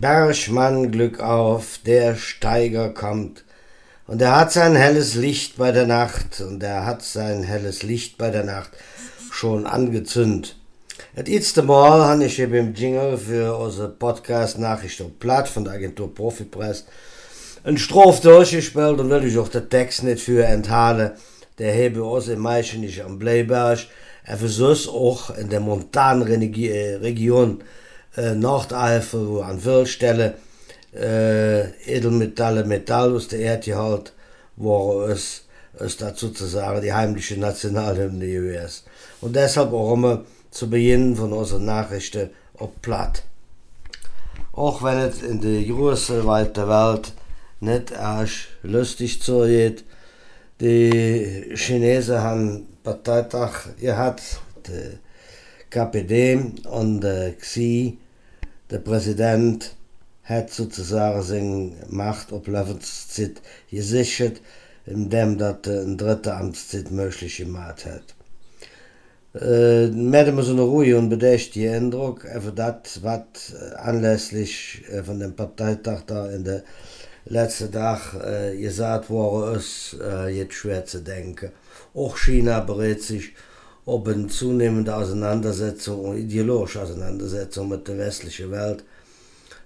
Bergmann Glück auf, der Steiger kommt. Und er hat sein helles Licht bei der Nacht, und er hat sein helles Licht bei der Nacht schon angezündet. Et letzte Mal habe ich eben im Jingle für unser Podcast Nachricht und Platt von der Agentur Profipress ein Strof durchgespielt und will ich auch den Text nicht für enthalen. Der hebe uns im Meischen nicht am Bleiberg. Er versucht auch in der montanen Region äh, wo an Wildstelle äh, Edelmetalle, Metall aus der Erde halt, wo es, es dazu zu sagen, die heimliche Nationalhymne US. Und deshalb auch immer zu Beginn von unseren Nachrichten auf Platt. Auch wenn es in der großen, weiten Welt nicht erst lustig zugeht, die Chinesen haben Parteitag gehabt, der KPD und der Xi, der Präsident, hat sozusagen seine Macht auf Lebenszeit gesichert, indem das eine dritte Amtszeit möglich gemacht hat. Äh, met me so ruhig und bedächtige Eindruck, einfach das, was anlässlich äh, von dem Parteitag da in der letzten Tag äh, gesagt worden ist, äh, jetzt schwer zu denken. Auch China berät sich ob eine zunehmende Auseinandersetzung, ideologische Auseinandersetzung mit der westlichen Welt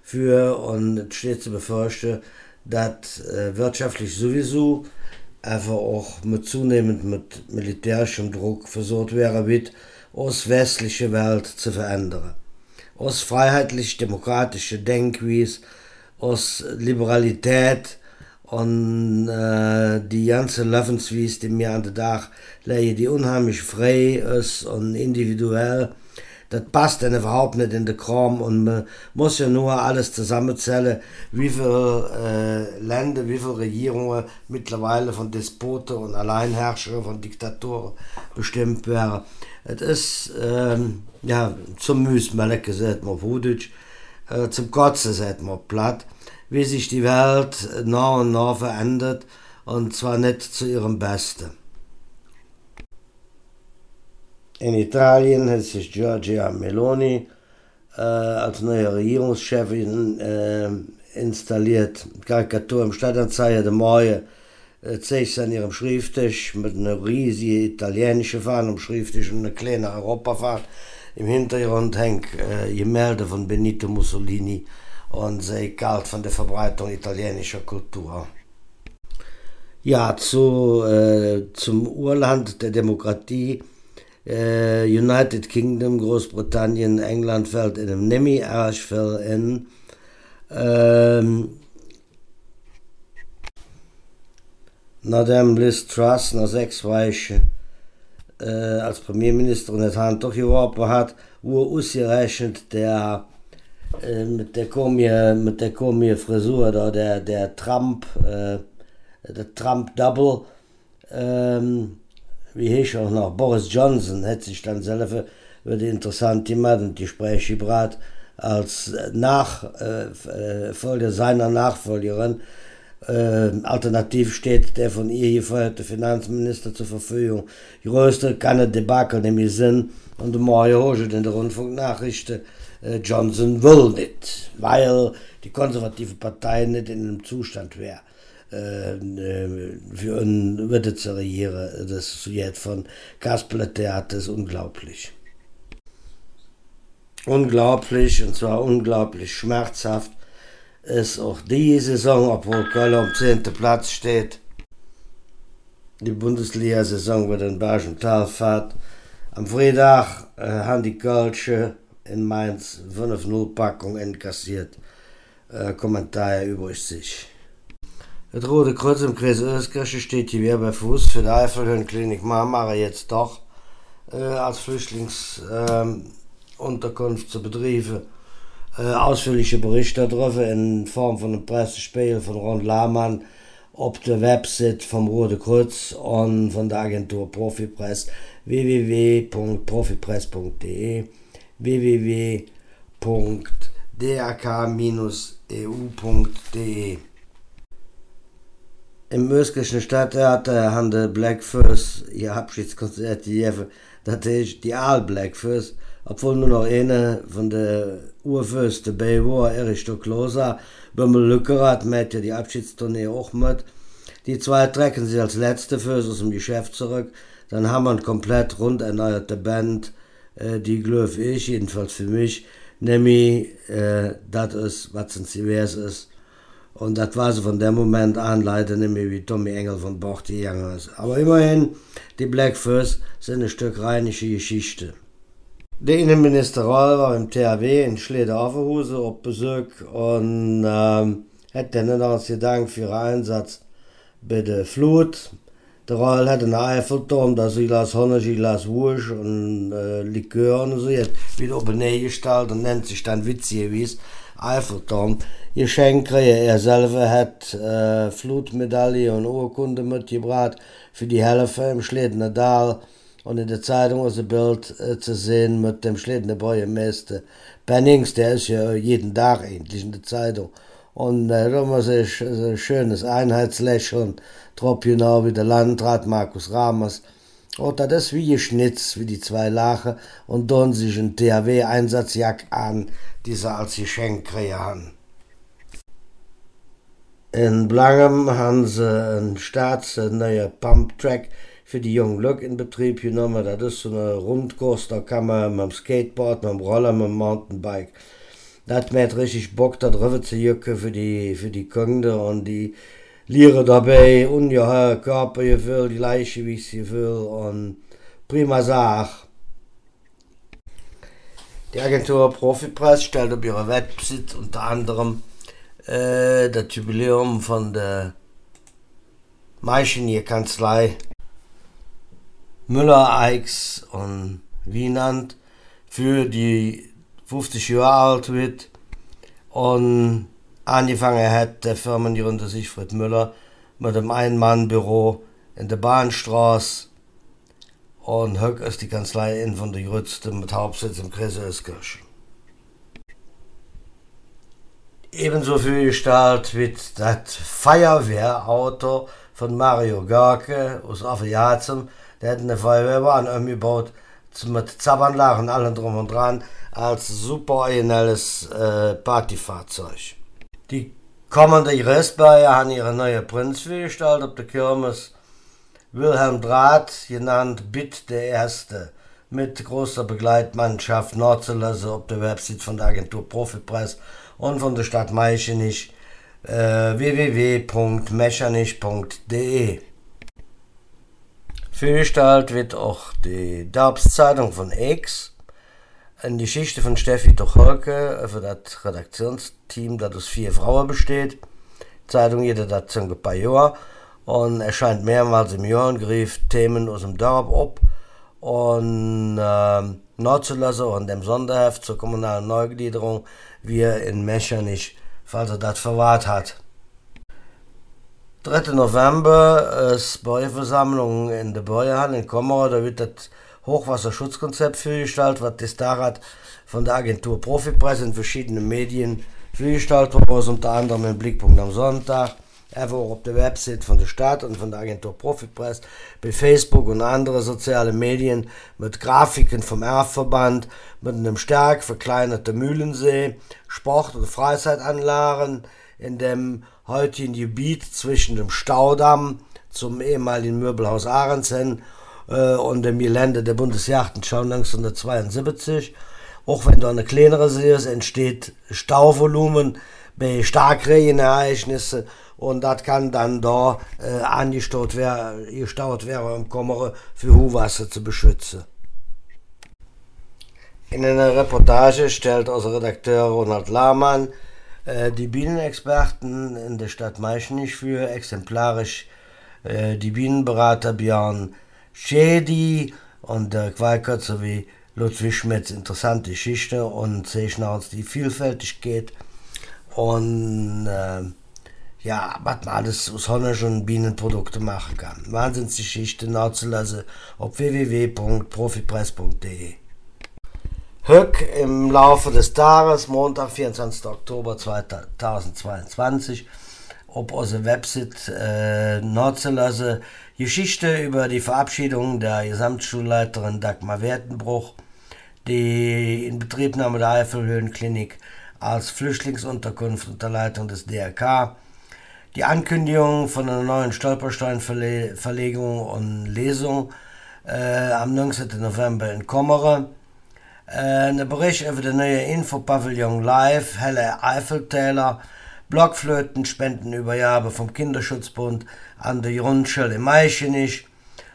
für und steht zu befürchten, dass äh, wirtschaftlich sowieso einfach auch mit zunehmend mit militärischem Druck versucht wäre, wird aus westliche Welt zu verändern. Aus freiheitlich-demokratische Denkweise, aus Liberalität und äh, die ganze Lebensweise, die mir an den Tag lege, die unheimlich frei ist und individuell, das passt dann überhaupt nicht in den Kram. Und man muss ja nur alles zusammenzählen, wie viele äh, Länder, wie viele Regierungen mittlerweile von Despoten und Alleinherrschern, von Diktatoren bestimmt werden. Es ist, ähm, ja, zum Müsmelke, sagt man Hudic, äh, zum Kotzen, sagt man platt, wie sich die Welt nach und nach verändert und zwar nicht zu ihrem Besten. In Italien hat sich Giorgia Meloni äh, als neue Regierungschefin äh, installiert. Karikatur im Stadtanzeiger der Morgen äh, zeigt sie an ihrem Schrifttisch mit einer riesigen italienischen Fahne am Schrifttisch und einer kleinen Europafahne. Im Hintergrund hängt äh, Gemälde von Benito Mussolini und sie galt von der Verbreitung italienischer Kultur. Ja, zu, äh, zum Urland der Demokratie äh, United Kingdom, Großbritannien, England fällt in einem Nemi-Arschfell in. Ähm, nachdem Liz Truss nach sechs Wochen äh, als Premierministerin das Hand doch geworfen hat, wurde ausgerechnet der äh, mit der komische, mit der komische Frisur da, der, der Trump, äh, der Trump Double, ähm, wie hieß auch noch, Boris Johnson hat sich dann selber über die interessante Thema und die Gespräche gebracht, als Nachfolger äh, seiner Nachfolgerin. Äh, alternativ steht der von ihr gefeuerte Finanzminister zur Verfügung. Die größte keine Debakel nämlich Sinn und Morgen Hoge in der Rundfunknachrichten äh, Johnson will nicht, weil die konservative Partei nicht in einem Zustand wäre äh, für ein Witte zu regieren. Das jetzt von Kasperle Theater ist unglaublich. Unglaublich, und zwar unglaublich schmerzhaft, ist auch die Saison, obwohl Köln am 10. Platz steht. Die Bundesliga-Saison wird in Bergen Talfahrt. Am Freitag äh, haben die Kölsche in Mainz 5-0-Packung entkassiert. Äh, Kommentar übrig sich. Das Rote Kreuz im Kreis Öskirche steht hier bei Fuß für die Eifelhöhenklinik Marmara jetzt doch äh, als Flüchtlingsunterkunft äh, zu betreiben. Äh, ausführliche Berichte darüber in Form von einem Pressespiel von Ron Lahmann auf der Website vom Rote Kreuz und von der Agentur Profipress www.profipress.de www.dak-eu.de Im Öskischen Stadttheater haben die Blackfurs ihr Abschiedskonzert. Das ist die All Blackfurs, obwohl nur noch eine von der Urfürste bei war, Erich Doklosa, Bömmel Lückerath mit ja die Abschiedstournee auch mit. Die zwei trecken sich als letzte Fürs aus dem Geschäft zurück. Dann haben wir eine komplett rund erneuerte Band, äh, die glöf ich, jedenfalls für mich, nämlich äh, das ist, was ein CWS ist. Und das war so von dem Moment an leider nicht mehr wie Tommy Engel von Bord gegangen ist. Aber immerhin, die Black First sind ein Stück rheinische Geschichte. Der Innenminister Roll war im THW in Schleder-Affenhuse auf Besuch und ähm, hat dann als Gedanken für ihren Einsatz bei der Flut. Der Roll hat einen Eiffelturm, da sie Glas Honne, Glas Wursch und äh, Likör und so, hat wieder oben gestellt und nennt sich dann witzig wie es Eiffelturm. Geschenke, er selber hat äh, Flutmedaille und Urkunde mitgebracht für die Helfer im Schledener Dal und in der Zeitung ist ein Bild äh, zu sehen mit dem Schledener Bäuermeister Pennings, der ist ja jeden Tag eigentlich in der Zeitung. Und äh, da muss ich ein schönes Einheitslächeln drauf genau wie der Landrat Markus Ramers. Und das ist wie geschnitzt, wie die zwei Lachen und dann sich ein THW-Einsatzjack an, die sie als Geschenk kriegen. In Blangem haben sie einen Staats, einen neuen Pumptrack für die jungen Leute in Betrieb genommen. Das ist so eine Rundkurs, da kann man mit dem Skateboard, mit dem Roller, mit dem Mountainbike. Das hat richtig Bock, da drüber zu jucken für die, für die Kunden und die lieren dabei ungeheuer Körpergefühl, die Leichgewichtsgefühl und prima Sache. Die Agentur Profipress stellt auf ihrer Website unter anderem äh, das Jubiläum von der Maischenier-Kanzlei Müller, Eichs und Wienand für die 50 Jahre alt wird und angefangen hat der Firmengründer Siegfried Müller mit einem Ein-Mann-Büro in der Bahnstraße und heute ist die Kanzlei in von der Grützte mit Hauptsitz im Kreiseuskirchen. Ebenso viel Gestalt wie das Feuerwehrauto von Mario Garke aus Affiazem, der hat eine Feuerwehrbahn umgebaut mit Zabanlagen und allem drum und dran als super originelles äh, Partyfahrzeug. Die kommende Restbayer haben ihre neue Prinz gestaltet auf der Kirmes. Wilhelm Draht, genannt Bitt der Erste, mit großer Begleitmannschaft nachzulassen auf der Website von der Agentur Profipreis und von der Stadt Meichenich äh, www.mechanich.de. Vorgestellt wird auch die Darbszeitung von X, eine Geschichte von Steffi Tucholke für das Redaktionsteam, das aus vier Frauen besteht. Die Zeitung jeder dazu ein paar Jahre und erscheint mehrmals im Jahr und griff Themen aus dem Dorf ab und äh, nachzulassen und dem Sonderheft zur kommunalen Neugliederung, wie er in Mechernich, falls er das verwahrt hat. 3. November ist Bäuerversammlung in der Bäuerhalle in Kommerer. Da wird das Hochwasserschutzkonzept vorgestellt, was das Darat von der Agentur Profipreis in verschiedenen Medien vorgestellt wurde, unter anderem im Blickpunkt am Sonntag, einfach auch auf der Website von der Stadt und von der Agentur Profipreis, bei Facebook und andere soziale Medien mit Grafiken vom Erfverband, mit einem stark verkleinerten Mühlensee, Sport- und Freizeitanlagen in dem heutigen Gebiet zwischen dem Staudamm zum ehemaligen Möbelhaus Ahrensen äh, und dem Gelände der Bundesjachtenschau 1972. Auch wenn da eine kleinere See ist, entsteht Stauvolumen bei Starkregenereignissen und das kann dann da äh, angestaut werden, gestaut werden, um Kommere für Hochwasser zu beschützen. In einer Reportage stellt unser Redakteur Ronald Lahmann die Bienenexperten in der Stadt Meichenich für exemplarisch äh, die Bienenberater Björn Schädi und Dirk Weikert sowie Ludwig Schmitz. Interessante Geschichte und noch die Vielfältigkeit und äh, ja, was man alles aus und Bienenprodukte machen kann. Wahnsinnsgeschichte nachzulassen auf www.profipress.de. Höck im Laufe des Tages, Montag, 24. Oktober 2022, auf unserer Website äh, nachzulassen. Geschichte über die Verabschiedung der Gesamtschulleiterin Dagmar Wertenbruch, die Inbetriebnahme der Eifelhöhenklinik als Flüchtlingsunterkunft unter Leitung des DRK, die Ankündigung von einer neuen Stolpersteinverlegung und Lesung äh, am 19. November in Kommere, äh, eine Bericht über den neue Infopavillon Live, helle Eiffeltäler, Blockflöten, Spendenübergabe vom Kinderschutzbund an der Grundschule in Meichenich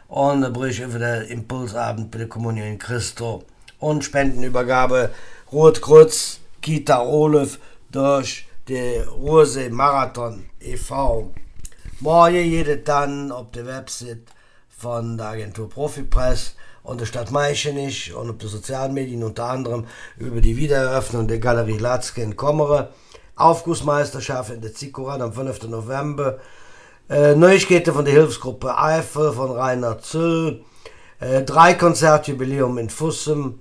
und eine Bericht über den Impulsabend bei der Kommunion in Christo und Spendenübergabe Rotkreuz, Kita Olaf durch den Ruhrsee Marathon e.V. Morgen jede dann auf der Website von der Agentur Profipress und der Stadt Meichenich und auf den sozialen Medien unter anderem über die Wiedereröffnung der Galerie Latzke in Kommere, Aufgussmeisterschaft in der Zikoran am 5. November, äh, Neuigkeiten von der Hilfsgruppe Eifel von Rainer Züll, äh, drei Konzertjubiläum in Fussem,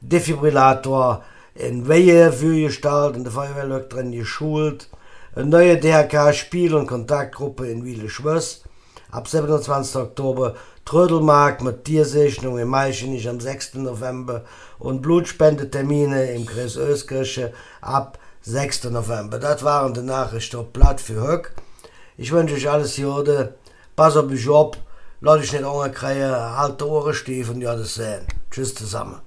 Defibrillator in Wehe für Gestalt in der Feuerwehr drin geschult, eine neue DRK-Spiel- und Kontaktgruppe in Wiele Schwöss, ab 27. Oktober Trödelmarkt mit Tiersichtung im Maischenich am 6. November und Blutspendetermine im Kreis Öskirche ab 6. November. Das waren die Nachrichten auf Blatt für Höck. Ich wünsche euch alles Gute. Pass auf euch auf. Lass dich nicht unkriegen. Halt die Ohren stief und ja das sehen. Tschüss zusammen.